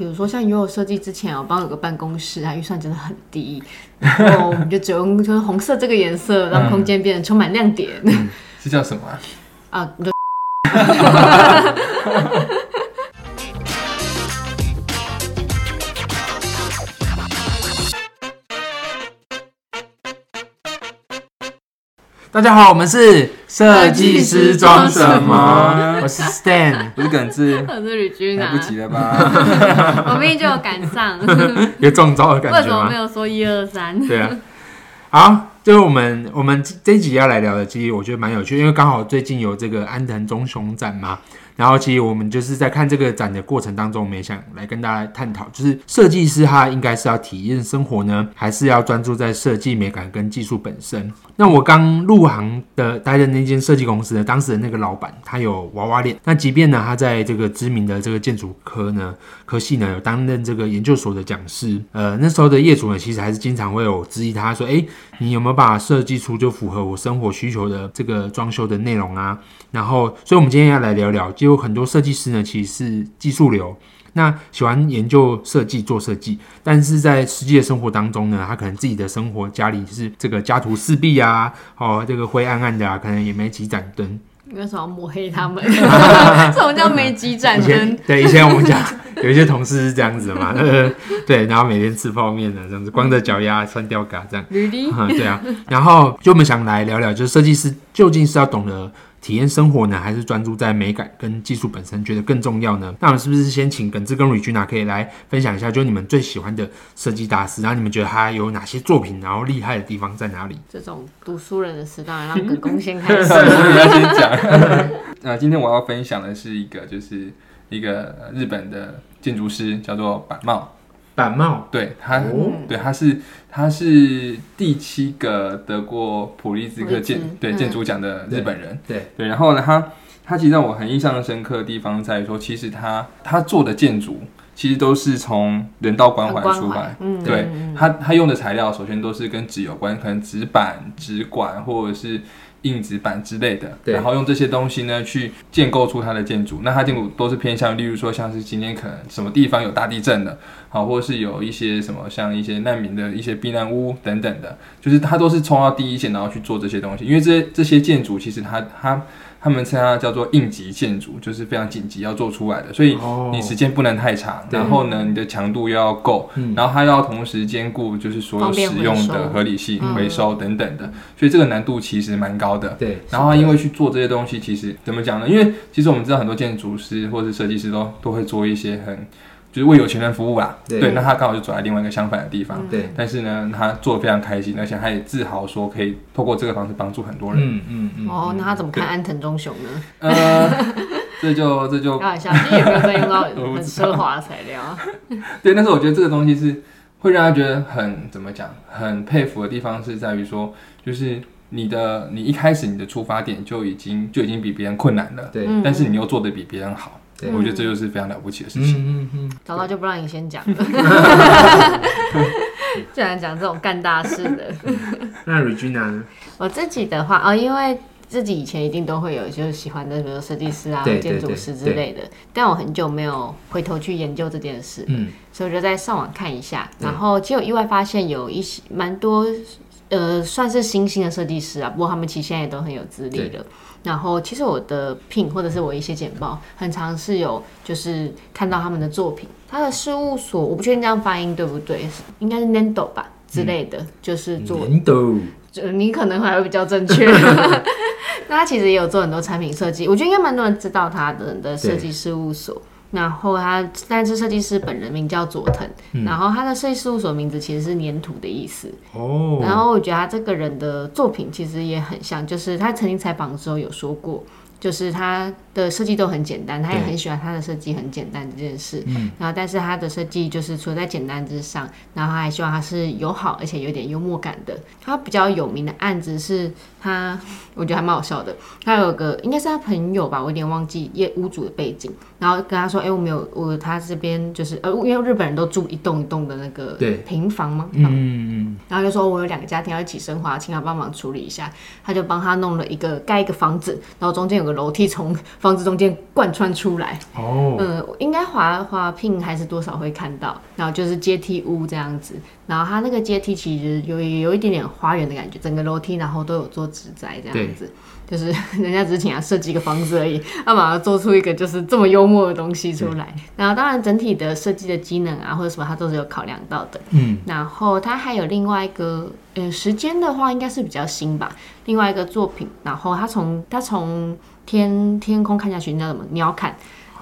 比如说像有我设计之前，我帮有个办公室，它预算真的很低，然后我们就只用就是红色这个颜色，让空间变得充满亮点。是叫什么啊？啊，大家好，我们是设计师装什什么么？我是 Stan，我是耿志，我是吕君啊来不，及了吧？我明明就有赶上，有中招的感觉吗为什么没？有说一二三？对啊，好，就是我们我们这一集要来聊的，其实我觉得蛮有趣，因为刚好最近有这个安藤忠雄展嘛，然后其实我们就是在看这个展的过程当中，我们也想来跟大家探讨，就是设计师他应该是要体验生活呢，还是要专注在设计美感跟技术本身？那我刚入行的待的那间设计公司呢，当时的那个老板他有娃娃脸，那即便呢他在这个知名的这个建筑科呢科系呢有担任这个研究所的讲师，呃那时候的业主呢其实还是经常会有质疑他说，诶，你有没有把设计出就符合我生活需求的这个装修的内容啊？然后，所以我们今天要来聊聊，就有很多设计师呢其实是技术流。那喜欢研究设计、做设计，但是在实际的生活当中呢，他可能自己的生活家里是这个家徒四壁啊，哦，这个灰暗暗的啊，可能也没几盏灯。你为什么要抹黑他们？什么叫没几盏以前灯？对以前我们讲有一些同事是这样子的嘛，呃，对，然后每天吃泡面的这样子，光着脚丫穿吊嘎这样。对啊，然后就我们想来聊聊，就是设计师究竟是要懂得体验生活呢，还是专注在美感跟技术本身，觉得更重要呢？那我们是不是先请耿志跟瑞君啊，可以来分享一下，就你们最喜欢的设计大师，然后你们觉得他有哪些作品，然后厉害的地方在哪里？这种读书人的事，当然让耿公先开始。所以要先讲。那今天我要分享的是一个，就是一个呃日本的建筑师，叫做板茂。板帽对他，哦对他是他是第七个得过普利兹克建对嗯建筑奖的日本人。对对，然后呢，他他其实让我很印象深刻的地方在于说，其实他他做的建筑其实都是从人道关怀出来。嗯，对嗯他他用的材料，首先都是跟纸有关，可能纸板、纸管或者是硬纸板之类的，然后用这些东西呢去建构出它的建筑。那它建筑都是偏向，例如说像是今天可能什么地方有大地震的，好，或者是有一些什么像一些难民的一些避难屋等等的，就是它都是冲到第一线，然后去做这些东西。因为这些这些建筑其实它它他们称它叫做应急建筑，就是非常紧急要做出来的，所以哦。你时间不能太长，对。然后呢，你的强度又要够，嗯。然后它要同时兼顾就是所有使用的合理性、嗯回收。等等的，所以这个难度其实蛮高的。对，然后他因为去做这些东西，其实怎么讲呢？因为其实我们知道很多建筑师或者是设计师都都会做一些很就是为有钱人服务啦。对那他刚好就走在另外一个相反的地方。嗯对，但是呢，他做的非常开心，而且他也自豪说可以透过这个方式帮助很多人。嗯嗯嗯，哦，那他怎么看安藤忠雄呢？呃，这就这就开玩笑，你也没有在用到 很奢华的材料啊。对，但是我觉得这个东西是会让他觉得很怎么讲，很佩服的地方是在于说，就是你的你一开始你的出发点就已经就已经比别人困难了，对，嗯但是你又做的比别人好，对我觉得这就是非常了不起的事情。嗯嗯嗯，早知道就不让你先讲了，竟然讲这种干大事的。那瑞君呢？我自己的话，哦，因为自己以前一定都会有就是喜欢的，比如设计师啊、建筑师之类的，但我很久没有回头去研究这件事，嗯，所以我就在上网看一下，然后其实有意外发现有一些蛮多。呃，算是新兴的设计师啊，不过他们其实现在也都很有资历了。然后，其实我的聘或者是我一些简报，很常是有就是看到他们的作品。他的事务所，我不确定这样发音对不对，应该是 Nendo 吧之类的，就是做 Nando，就你可能还会比较正确。那他其实也有做很多产品设计，我觉得应该蛮多人知道他的的设计事务所。然后他，但是设计师本人名叫佐藤，然后他的设计事务所名字其实是粘土的意思。哦，然后我觉得他这个人的作品其实也很像，就是他曾经采访的时候有说过，就是他的设计都很简单，他也很喜欢他的设计很简单这件事。嗯然后，但是他的设计就是除了在简单之上，然后他还希望他是友好而且有点幽默感的。他比较有名的案子是他，我觉得还蛮好笑的。他有个应该是他朋友吧，我有点忘记业屋主的背景，然后跟他说：“哎、我没有我他这边就是呃，因为日本人都住一栋一栋的那个平房嘛，嗯嗯然后就说我有两个家庭要一起生活，请他帮忙处理一下。他就帮他弄了一个盖一个房子，然后中间有个个楼梯从房子中间贯穿出来。哦，嗯，应该滑滑聘还是多少会看到，然后就是阶梯屋这样子，然后它那个阶梯其实有有一点点花园的感觉，整个楼梯然后都有做植栽这样子，就是 人家只是请他设计一个房子而已，他马上做出一个就是这么幽默的东西出来。然后当然整体的设计的机能啊或者什么，他都是有考量到的。嗯，然后他还有另外一个呃时间的话，应该是比较新吧，另外一个作品，然后他从他从天天空看下去，你知道什么鸟瞰。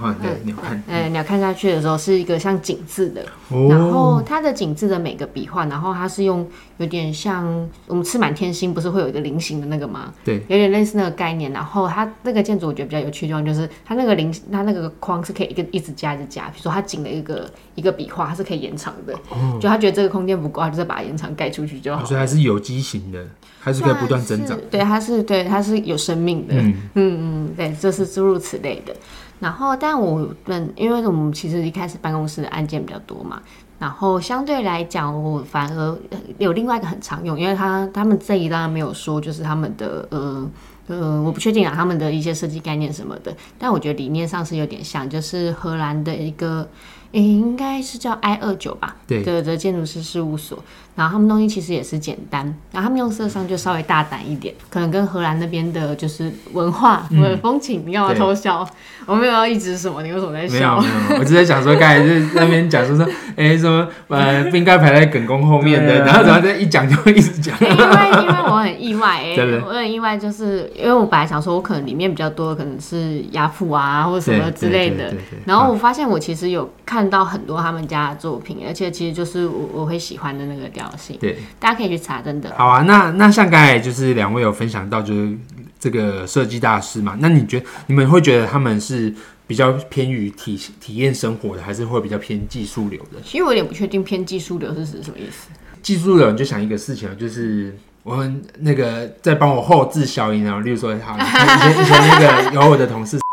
啊，对，鸟看，呃，鸟看下去的时候是一个像景字的，然哦，后它的景字的每个笔画，然后它是用有点像我们吃满天星不是会有一个菱形的那个吗？对，有点类似那个概念。然后它那个建筑我觉得比较有趣的地方就是它那个菱，它那个框是可以一个一直加一直加，比如说它紧的一个一个笔画，它是可以延长的。就他觉得这个空间不够，他就再把它延长盖出去就好。所以还是有机型的，还是可以不断增长。对，它是对，它是有生命的。嗯嗯嗯，对，这是诸如此类的。然后，但我们因为我们其实一开始办公室的案件比较多嘛，然后相对来讲，我反而呃有另外一个很常用，因为他他们这一当然没有说就是他们的呃呃，我不确定啊，他们的一些设计概念什么的，但我觉得理念上是有点像，就是荷兰的一个。诶，应该是叫 I 二九吧，对的的建筑师事务所，然后他们东西其实也是简单，然后他们用色上就稍微大胆一点，可能跟荷兰那边的就是文化或者风情。你干嘛对偷笑？我没有要一直什么，你为什么在没有笑？没有，我只是想说，刚才就是在那边讲说说，哎、什么呃不应该排在耿公后面的，啊。然后然后再一讲就会一直讲。因为因为我很意外 哎、我很意外，就是因为我本来想说，我可能里面比较多的可能是雅谱啊或者什么之类的。然后我发现我其实有看到很多他们家的作品，而且其实就是我我会喜欢的那个调性，对，大家可以去查，真的。好啊，那那像刚才就是两位有分享到，就是这个设计大师嘛，那你觉得你们会觉得他们是比较偏于体体验生活的，还是会比较偏技术流的？其实我有点不确定偏技术流是指什么意思。技术流你就想一个事情，就是我们那个在帮我后置消音啊，例如说，好，以前以前那个有我的同事。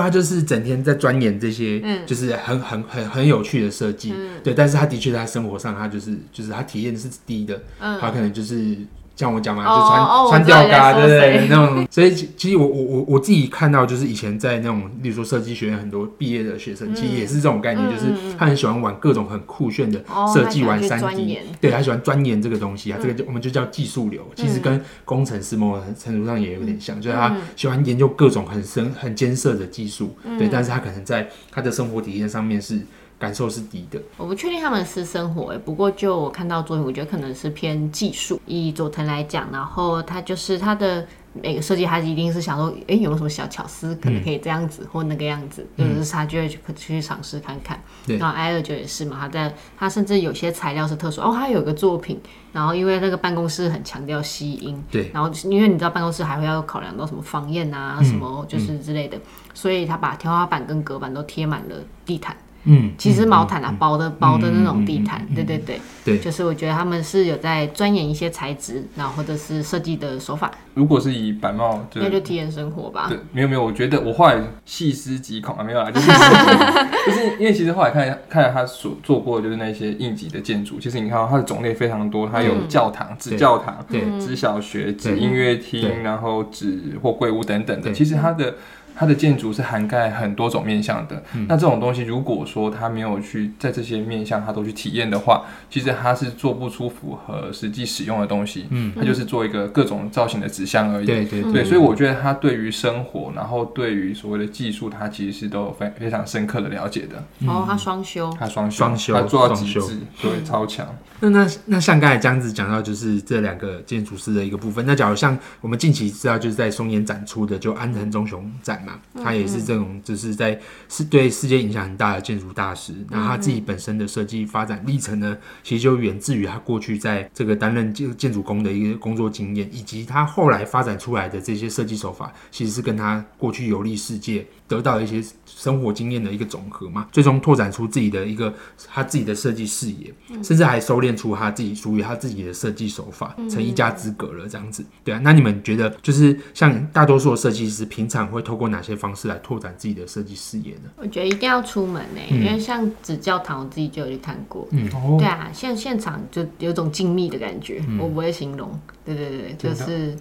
他就是整天在钻研这些，嗯就是很很很很有趣的设计，对。但是他的确在生活上，他就是就是他体验是低的，嗯他可能就是像我讲嘛，哦就穿、穿吊嘎，对对说谁。对，那种。所以其其实我我我我自己看到，就是以前在那种，例如说设计学院很多毕业的学生，其实也是这种概念，嗯就是他很喜欢玩各种很酷炫的哦设计，玩三 D，对他喜欢钻研这个东西啊，这个就我们就叫技术流，其实跟工程师某种程度上也有点像，就是他喜欢研究各种很深很艰涩的技术，对，但是他可能在他的生活体验上面是感受是低的，我不确定他们私生活欸，不过就我看到作品，我觉得可能是偏技术。以佐藤来讲，然后他就是他的每个设计，他一定是想说，哎、有没有什么小巧思，可能可以这样子、或那个样子，就是他就会去去尝试看看。对然后 I 二九也是嘛，他在他甚至有些材料是特殊哦，他有一个作品，然后因为那个办公室很强调吸音，对，然后因为你知道办公室还会要考量到什么防焰啊，什么就是之类的，所以他把天花板跟隔板都贴满了地毯。嗯，其实毛毯啊，薄的薄的那种地毯，对对对，对。就是我觉得他们是有在钻研一些材质，然后或者是设计的手法，如果是以板帽，就那就体验生活吧。对，没有没有，我觉得我后来细思极恐啊，没有啦，就是 就是因为其实后来看看了他所做过的就是那些应急的建筑，其实你看到它的种类非常多，它有嗯。教堂、纸教堂、对。纸小学、纸音乐对。厅，然后纸或柜屋等等的，其实它的。它的建筑是涵盖很多种面向的，嗯那这种东西如果说他没有去在这些面向他都去体验的话，其实他是做不出符合实际使用的东西，嗯，他就是做一个各种造型的纸箱而已。对对对，所以我觉得他对于生活，然后对于所谓的技术，他其实是都有非非常深刻的了解的。哦，他双修，他双修，双修他做到极致，对，超强。那那那像刚才这样子讲到，就是这两个建筑师的一个部分。那假如像我们近期知道，就是在松岩展出的，就安藤忠雄展嘛，他也是这种就是在是对世界影响很大的建筑大师。那他自己本身的设计发展历程呢，其实就源自于他过去在这个担任建建筑工的一个工作经验，以及他后来发展出来的这些设计手法，其实是跟他过去游历世界得到一些生活经验的一个总和嘛，最终拓展出自己的一个他自己的设计视野，甚至还收敛出他自己属于他自己的设计手法，成一家之隔了这样子。对啊，那你们觉得就是像大多数的设计师，平常会透过哪些方式来拓展自己的设计视野呢？我觉得一定要出门呢、因为像纸教堂，我自己就有去看过。哦对啊，像现场就有种静谧的感觉，我不会形容。对对对，就是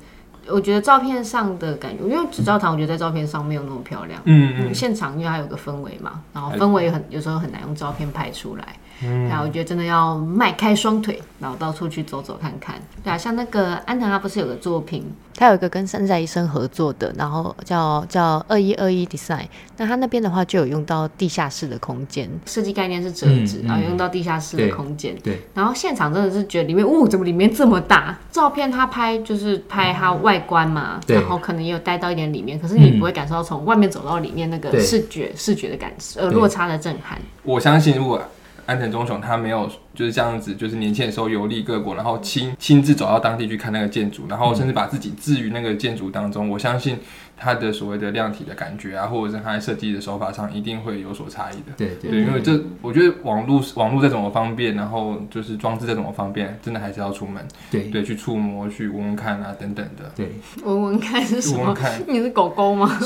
我觉得照片上的感觉，因为纸教堂我觉得在照片上没有那么漂亮。嗯嗯，现场因为它有个氛围嘛，然后氛围很有时候很难用照片拍出来。嗯然后我觉得真的要迈开双腿，然后到处去走走看看。对啊，像那个安藤他不是有个作品，他有一个跟山寨医生合作的，然后叫叫二一二一 design。那他那边的话就有用到地下室的空间，设计概念是折纸，然后用到地下室的空间。对，然后现场真的是觉得里面，哦，怎么里面这么大？照片他拍就是拍它外观嘛，对然后可能也有带到一点里面，可是你不会感受到从外面走到里面那个对视觉视觉的感受，呃，落差的震撼。我相信，如果安藤忠雄他没有就是这样子，就是年轻的时候游历各国，然后亲亲自走到当地去看那个建筑，然后甚至把自己置于那个建筑当中，我相信他的所谓的量体的感觉啊，或者是他在设计的手法上，一定会有所差异的。对对对，因为这我觉得网络网络再怎么方便，然后就是装置再怎么方便，真的还是要出门，对对，去触摸、去闻闻看啊等等的。对。闻闻看是什么？闻闻看，你是狗狗吗？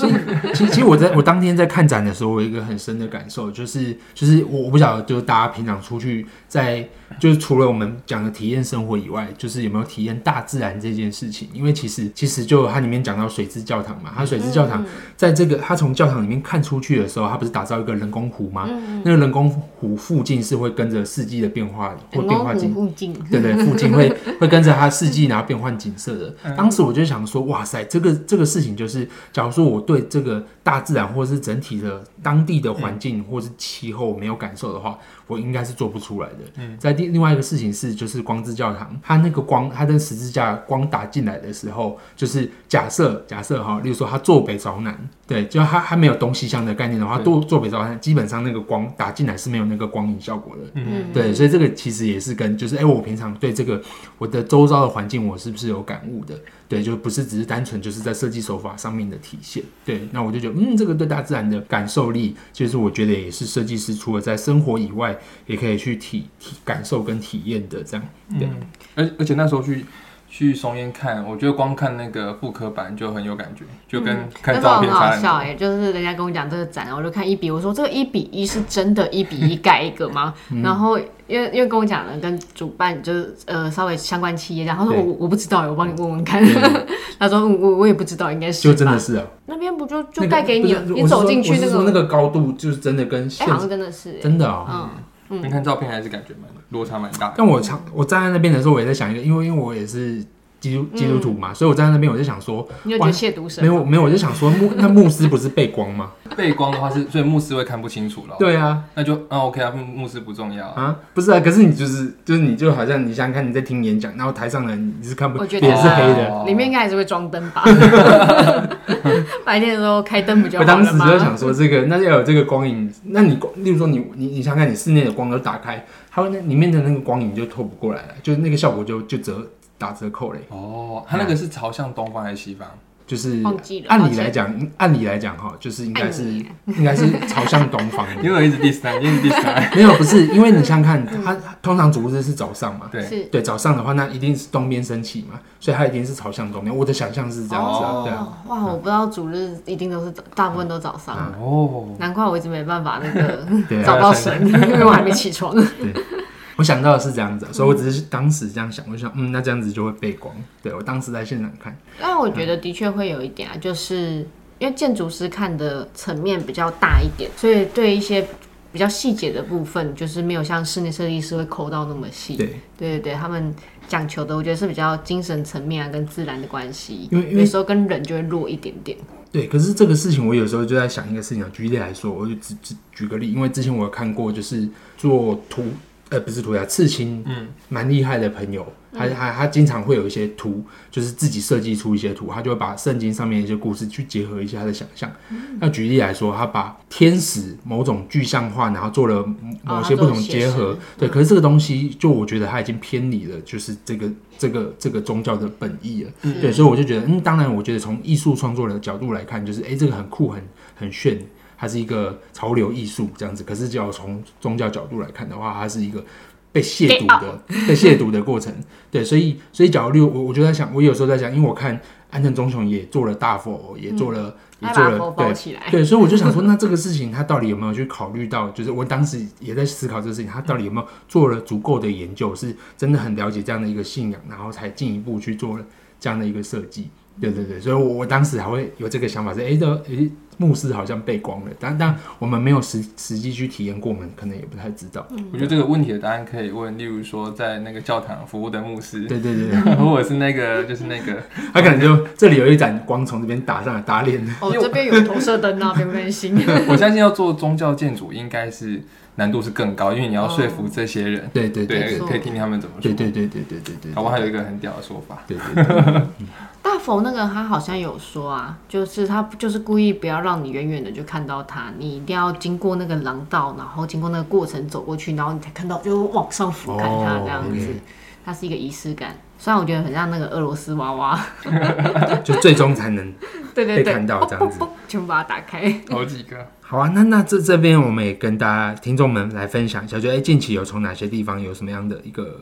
其实其实我在我当天在看展的时候，我有一个很深的感受，就是就是我我不晓得，就是大家平常出去在就是除了我们讲的体验生活以外，就是有没有体验大自然这件事情？因为其实其实就它里面讲到水之教堂嘛，它水之教堂在这个它从教堂里面看出去的时候，它不是打造一个人工湖吗？那个人工湖附近是会跟着四季的变化或变化景附近，对对，附近会 会跟着它四季，然后变换景色的。当时我就想说，哇塞，这个这个事情就是，假如说我对这个大自然或是整体的当地的环境或是气候没有感受的话，我应该是做不出来的。在第另外一个事情是，就是光之教堂，它那个光，它的十字架光打进来的时候，就是假设假设哈，例如说它坐北朝南，对，就它它没有东西向的概念的话，都坐坐北朝南，基本上那个光打进来是没有那个光影效果的。嗯，对，所以这个其实也是跟就是，哎、我平常对这个我的周遭的环境，我是不是有感悟的？对，就不是只是单纯就是在设计手法上面的体现。对，那我就觉得，嗯，这个对大自然的感受力，其实我觉得也是设计师除了在生活以外，也可以去体体感受跟体验的这样。对嗯，而而且那时候去去松烟看，我觉得光看那个复刻版就很有感觉，就跟看照片差很多。好笑哎、就是人家跟我讲这个展，我就看一比，我说这个一比一是真的一比一盖一个吗？嗯。然后因为因为跟我讲了跟主办就是呃稍微相关企业讲，他说我我不知道，我帮你问问看。他说嗯我我也不知道，应该是就真的是啊，那边不就就那个盖给你了，你走进去那个，那个高度，就是真的跟哎、现好像真的是、欸，真的啊、嗯你看照片还是感觉蛮落差蛮大的。但我常我站在那边的时候，我也在想一个，因为因为我也是基督基督徒嘛，所以我站在那边我就想说，你有觉得亵渎神？没有没有，我就想说牧那牧师不是背光吗？背光的话是，所以牧师会看不清楚了。，对啊，那就啊 OK 啊，牧牧师不重要啊。啊，不是啊，可是你就是就是你就好像你想想看你在听演讲，然后台上的人你是看不，我觉得脸是黑的。哦里面应该还是会装灯吧？白天的时候开灯不就我好了我？当时就想说这个，那要有这个光影，那你例如说你你你想想看，你室内的光都打开，它会那里面的那个光影就透不过来了，就是那个效果就就折打折扣嘞。哦，他那个是朝向东方还是西方？就是按理来讲，按理来讲哈，就是应该是 应该是朝向东方的。因为我一直 diss 他，一直 diss 他。没有，不是，因为你想想看，它它通常主日是早上嘛，对，是对，早上的话，那一定是东边升起嘛，所以它一定是朝向东边。我的想象是这样子对哇，我不知道主日一定都是早大部分都早上，哦，难怪我一直没办法那个找到神，因为我还没起床。我想到的是这样子啊，所以我只是当时这样想，我就想，嗯，那这样子就会背光。对我当时在现场看，但我觉得的确会有一点啊，就是因为建筑师看的层面比较大一点，所以对一些比较细节的部分，就是没有像室内设计师会抠到那么细。对，对对对，他们讲求的，我觉得是比较精神层面啊，跟自然的关系。因为因为有时候跟人就会弱一点点。对，可是这个事情我有时候就在想一个事情啊。举例来说，我就只只举个例，因为之前我有看过，就是做图，呃，不是涂鸦，刺青，嗯，蛮厉害的朋友，他他他经常会有一些图，就是自己设计出一些图，他就会把圣经上面一些故事去结合一些他的想象。那举例来说，他把天使某种具象化，然后做了某某些不同结合，对。可是这个东西，就我觉得他已经偏离了，就是这个这个这个宗教的本意了。对，所以我就觉得，嗯，当然，我觉得从艺术创作的角度来看，就是哎、诶这个很酷，很很炫，它是一个潮流艺术这样子。可是，只要从宗教角度来看的话，它是一个被亵渎的、被亵渎的过程。对，所以，所以假如我我就在想，我有时候在想，因为我看安藤忠雄也做了大佛，也做了，也做了，对。对，所以我就想说，那这个事情他到底有没有去考虑到？就是我当时也在思考这个事情，他到底有没有做了足够的研究，是真的很了解这样的一个信仰，然后才进一步去做了这样的一个设计。对对对，所以我我当时还会有这个想法是，哎，这诶牧师好像背光了，但但我们没有实实际去体验过，我们可能也不太知道。我觉得这个问题的答案可以问，例如说在那个教堂服务的牧师，对对对对，或者是那个就是那个，他可能就这里有一盏光从这边打上来打脸。哦，这边有投射灯啊，别担心。我相信要做宗教建筑应该是难度是更高，因为你要说服这些人，对对对对，可以听听他们怎么说。对对对对对对对，好吧，还有一个很屌的说法，对对对。大佛那个他好像有说啊，就是他就是故意不要让你远远的就看到他，你一定要经过那个廊道，然后经过那个过程走过去，然后你才看到，就往上俯瞰他这样子。它是一个仪式感，虽然我觉得很像那个俄罗斯娃娃，就最终才能 对对对看到这样子，全部把它打开。好几个。好啊，那那这这边我们也跟大家听众们来分享一下，就哎近期有从哪些地方有什么样的一个。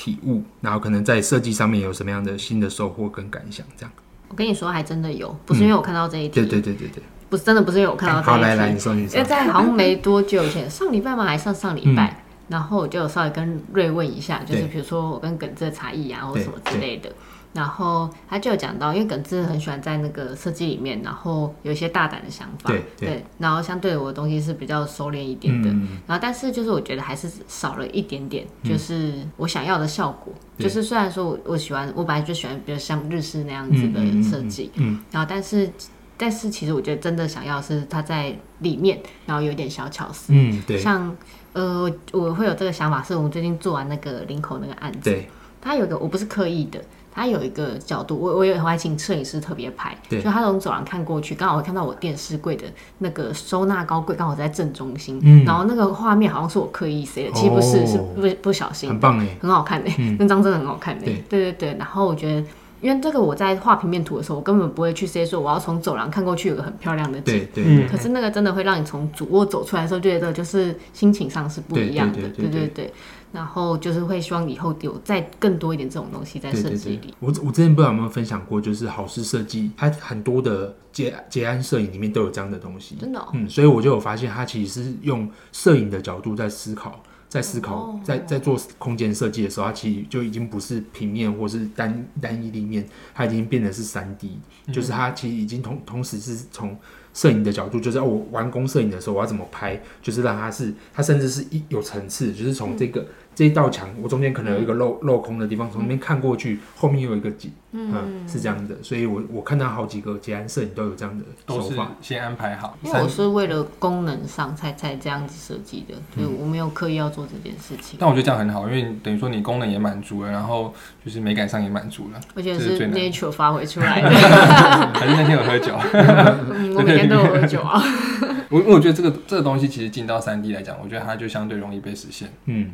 体悟，然后可能在设计上面有什么样的新的收获跟感想？这样，我跟你说，还真的有，不是因为我看到这一题，对对对对对，不是真的不是因为我看到这一题。好，来来，你说你说，因为在好像没多久前，上礼拜吗？还上上礼拜，然后我就稍微跟瑞问一下，就是比如说我跟耿志的差异啊，或什么之类的。然后他就有讲到，因为耿志很喜欢在那个设计里面，然后有一些大胆的想法，对对。然后相对我的东西是比较收敛一点的，然后但是就是我觉得还是少了一点点，就是我想要的效果。就是虽然说我我喜欢，我本来就喜欢比较像日式那样子的设计，嗯。然后但是但是其实我觉得真的想要是它在里面，然后有点小巧思，嗯，对。像呃，我会有这个想法，是我们最近做完那个领口那个案子，对。它有个我不是刻意的。它有一个角度，我我也还请摄影师特别拍，就他从走廊看过去，刚好看到我电视柜的那个收纳高柜刚好在正中心，然后那个画面好像是我刻意塞的，其实不是，是不不小心，很棒哎，很好看哎，那张真的很好看哎，对对对，然后我觉得。因为这个我在画平面图的时候，我根本不会去 say 说我要从走廊看过去有个很漂亮的景。对对。可是那个真的会让你从主卧走出来的时候，觉得就是心情上是不一样的。对对对。然后就是会希望以后有再更多一点这种东西在设计里。我我之前不知道有没有分享过，就是好事设计，它很多的结结案摄影里面都有这样的东西。真的。嗯，所以我就有发现，它其实是用摄影的角度在思考。在思考，在在做空间设计的时候，它其实就已经不是平面或是单单一立面，它已经变得是三 D，就是它其实已经同同时是从摄影的角度，就是我完工摄影的时候我要怎么拍，就是让它是它甚至是一有层次，就是从这个。这一道墙，我中间可能有一个镂镂空的地方，从那边看过去，后面又有一个景，嗯，是这样的，所以我我看到好几个捷安摄影都有这样的手法，先安排好。因为我是为了功能上才才这样子设计的，所以我没有刻意要做这件事情。但我觉得这样很好，因为等于说你功能也满足了，然后就是美感上也满足了。我觉得是 nature 发挥出来的。还是那天有喝酒？我每天都有喝酒啊。我因为我觉得这个这个东西其实进到三 D 来讲，我觉得它就相对容易被实现。嗯，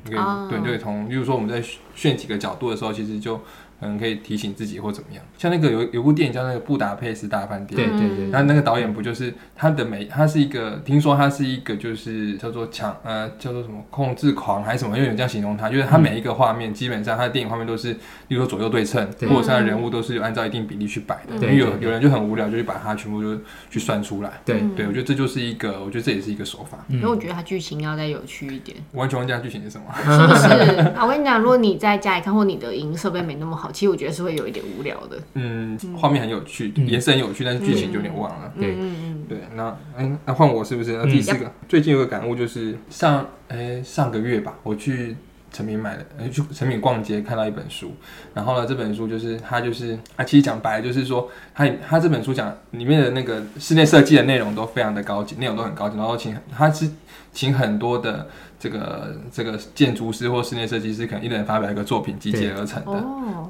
对对从，比如说我们在炫几个角度的时候，其实就。可能可以提醒自己或怎么样，像那个有有部电影叫那个布达佩斯大饭店，对对对，那那个导演不就是他的每他是一个，听说他是一个就是叫做强呃叫做什么控制狂还是什么，有人这样形容他，就是他每一个画面基本上他的电影画面都是，例如说左右对称，或者他的人物都是按照一定比例去摆的，因为有有人就很无聊，就去把它全部就去算出来，对对，我觉得这就是一个，我觉得这也是一个手法，因为我觉得它剧情要再有趣一点，完全忘记剧情是什么，是不是？我跟你讲，如果你在家里看或你的影音设备没那么好，其实我觉得是会有。一点无聊的，嗯，画面很有趣，颜色很有趣，但是剧情就有点忘了。对，嗯嗯，对，那，嗯，那换我是不是？那第四个，最近有个感悟就是上，哎，上个月吧，我去成品买了，去成品逛街看到一本书，然后呢，这本书就是它就是啊，其实讲白就是说，它它这本书讲里面的那个室内设计的内容都非常的高级，内容都很高级，然后请它是请很多的。这个这个建筑师或室内设计师可能一人发表一个作品集结而成的，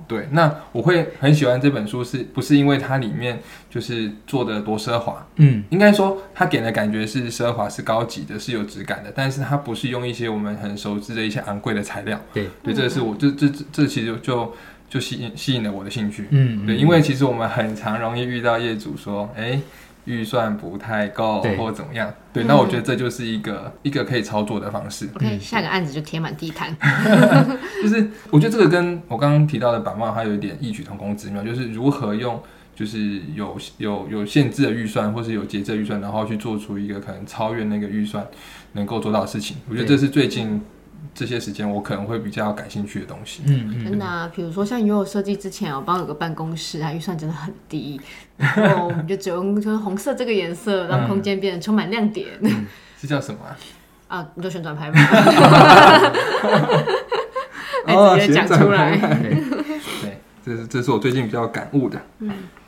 对。那我会很喜欢这本书，是不是因为它里面就是做的多奢华？嗯，应该说它给的感觉是奢华、是高级的、是有质感的，但是它不是用一些我们很熟知的一些昂贵的材料。对，对，这是我这这这其实就就吸引吸引了我的兴趣。嗯，对，因为其实我们很常容易遇到业主说，哎。预算不太够，或怎么样？对，那我觉得这就是一个一个可以操作的方式。OK，下个案子就贴满地毯。就是我觉得这个跟我刚刚提到的板帽，它有一点异曲同工之妙，就是如何用就是有有有限制的预算，或是有节制预算，然后去做出一个可能超越那个预算能够做到的事情。我觉得这是最近这些时间我可能会比较感兴趣的东西。嗯嗯真的啊，比如说像游泳设计之前，我帮有个办公室，啊预算真的很低，然后我们就只用就是红色这个颜色，让空间变得充满亮点。是叫什么啊？啊，你就旋转排吧。哎，直接讲出来。对。对，这是这是我最近比较感悟的。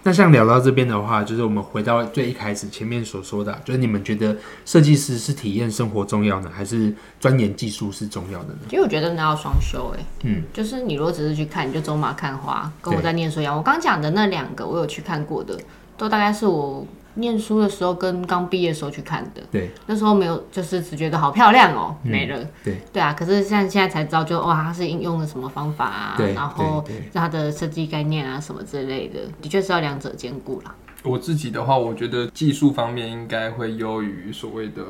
那像聊到这边的话，就是我们回到最一开始前面所说的啊，就是你们觉得设计师是体验生活重要呢，还是钻研技术是重要的呢？其实我觉得那要双修哎、嗯，就是你如果只是去看，你就走马看花，跟我在念书一样。我刚讲的那两个，我有去看过的，都大概是我念书的时候跟刚毕业的时候去看的。对，那时候没有，就是只觉得好漂亮哦、没了。对，对啊。可是现在现在才知道就，哇，它是应用了什么方法啊对，然后它的设计概念啊什么之类的，的确是要两者兼顾啦。我自己的话，我觉得技术方面应该会优于所谓的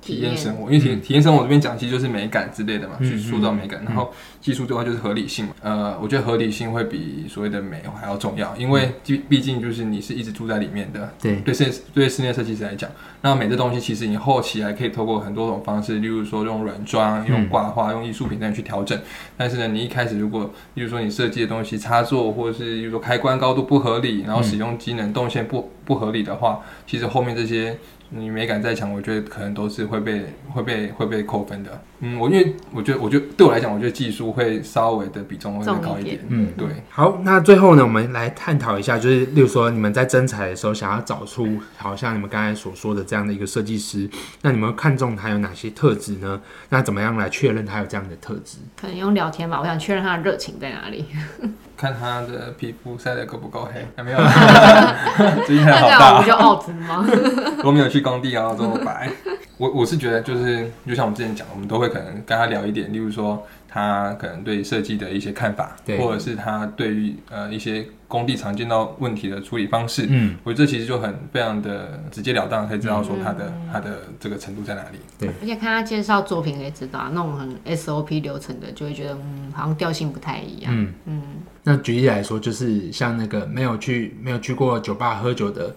体验生活，因为体体验生活这边讲其实就是美感之类的嘛，嗯去塑造美感。然后技术的话就是合理性嘛，呃，我觉得合理性会比所谓的美还要重要，因为毕毕竟就是你是一直住在里面的，对，对室对室内设计师来讲，那美这东西其实你后期还可以透过很多种方式，例如说用软装、用挂画、用艺术品这样去调整。但是呢，你一开始如果，例如说你设计的东西插座或者是例如说开关高度不合理，然后使用机能动线不不合理的话，其实后面这些你美感再强，我觉得可能都是会被会被会被扣分的。嗯，我因为我觉得我觉得对我来讲，我觉得技术会稍微的比重会高一点。嗯，对。好，那最后呢，我们来探讨一下，就是例如说你们在征才的时候，想要找出好像你们刚才所说的这样的一个设计师，那你们看中他有哪些特质呢？那怎么样来确认他有这样的特质？可能用聊天吧，我想确认他的热情在哪里。看他的皮肤晒得够不够黑，还没有，最近还好大那这样我们。就 out 吗？我没有去工地啊，这么白。我我是觉得就是，就像我们之前讲，我们都会可能跟他聊一点，例如说他可能对设计的一些看法，对或者是他对于呃一些工地常见到问题的处理方式。嗯，我觉得这其实就很非常的直截了当，可以知道说他的、嗯他的这个程度在哪里。对而且看他介绍作品可以知道，那种很 SOP 流程的，就会觉得嗯，好像调性不太一样。嗯嗯，那举例来说，就是像那个没有去没有去过酒吧喝酒的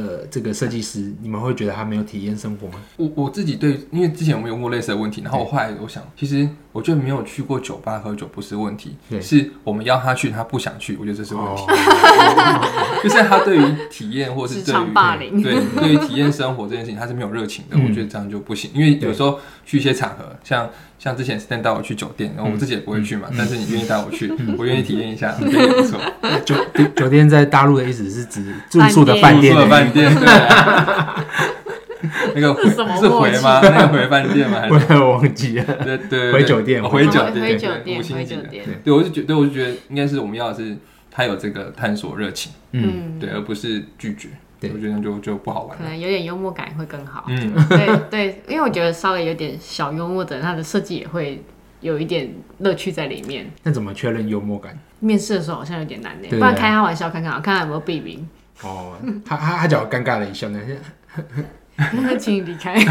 的这个设计师，你们会觉得他没有体验生活吗？我我自己对，因为之前我们有过类似的问题，然后我后来我想，其实我觉得没有去过酒吧喝酒不是问题，是我们邀他去，他不想去，我觉得这是问题。哦，就是他对于体验或是对于对对于体验生活这件事情，他是没有热情的。嗯我觉得这样就不行，因为有时候去一些场合，像像之前 Stan 带我去酒店，然后我自己也不会去嘛，但是你愿意带我去，我愿意体验一下，我觉得也不错。酒酒店在大陆的意思是指住宿的饭店住宿的饭店，对啊。那个是什么是回吗？那个回饭店吗？还是我我忘记了。对对对回酒店哦回酒店回，酒店。回酒店。对，我就觉对，我就觉得应该是我们要的是他有这个探索热情，嗯，嗯，对，而不是拒绝。对我觉得就就不好玩。可能有点幽默感会更好。嗯，对对，因为我觉得稍微有点小幽默的，它的设计也会有一点乐趣在里面。那怎么确认幽默感？面试的时候好像有点难呢，对不然开他玩笑看看，看看有没有避名。哦，他他他脚尴尬了一笑，那请你离开。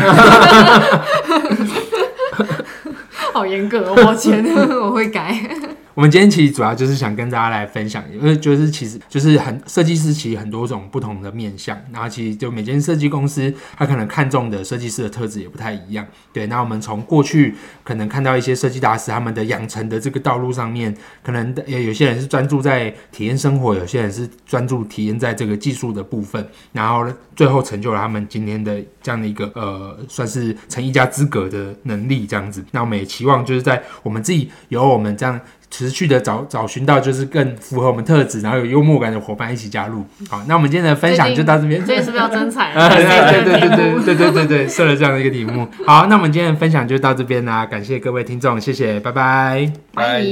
好严格哦，抱歉，我会改。我们今天其实主要就是想跟大家来分享，因为就是其实就是很设计师其实很多种不同的面向，然后其实就每间设计公司它可能看重的设计师的特质也不太一样。对，那我们从过去可能看到一些设计大师他们的养成的这个道路上面，可能也有些人是专注在体验生活，有些人是专注体验在这个技术的部分，然后最后成就了他们今天的这样的一个呃算是成一家之隔的能力这样子。那我们也期望就是在我们自己有我们这样。持续的找找寻到就是更符合我们特质，然后有幽默感的伙伴一起加入。好，那我们今天的分享就到这边。这也是不是要征才？啊，对对对对对对对对对，设了这样的一个题目。好，那我们今天的分享就到这边啦，感谢各位听众，谢谢，拜拜。拜。